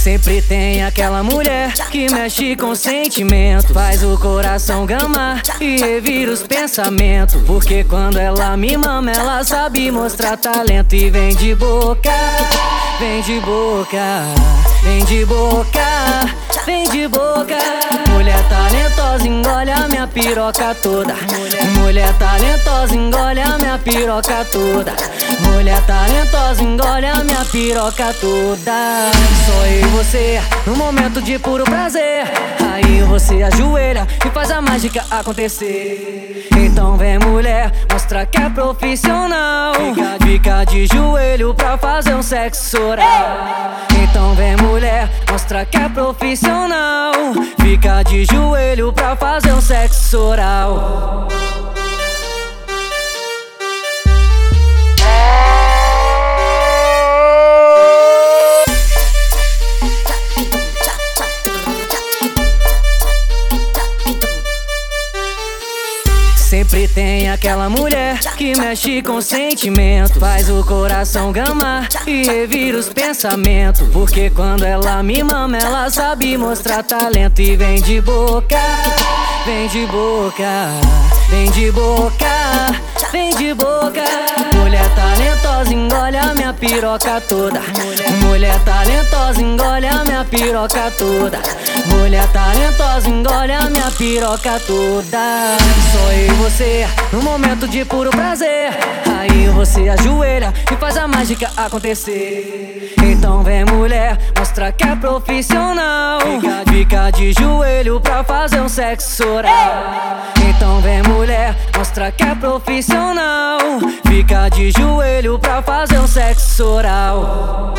Sempre tem aquela mulher que mexe com sentimento, faz o coração gamar e revira os pensamentos. Porque quando ela me mama, ela sabe mostrar talento e vem de boca, vem de boca, vem de boca, vem de boca. Piroca toda. Mulher talentosa, engole a minha piroca toda. Mulher talentosa, engole a minha piroca toda. Só eu e você, no momento de puro prazer. Aí você ajoelha e faz a mágica acontecer. Então vem mulher, mostra que é profissional. Fica de joelho pra fazer um sexo oral. Então vem mulher, mostra que é profissional. Fica de joelho pra fazer um sexo oral. Sempre tem aquela mulher que mexe com sentimento, faz o coração gamar e revira os pensamentos. Porque quando ela me mama, ela sabe mostrar talento e vem de boca, vem de boca, vem de boca, vem de boca. Mulher talentosa, engole piroca toda. Mulher talentosa, engole a minha piroca toda. Mulher talentosa, engole a minha piroca toda. Só eu e você, no momento de puro prazer. Aí você ajoelha e faz a mágica acontecer. Então vem mulher, mostra que é profissional. Fica de joelho pra fazer um sexo oral. Então vem mulher, mostra que é profissional. De joelho pra fazer um sexo oral.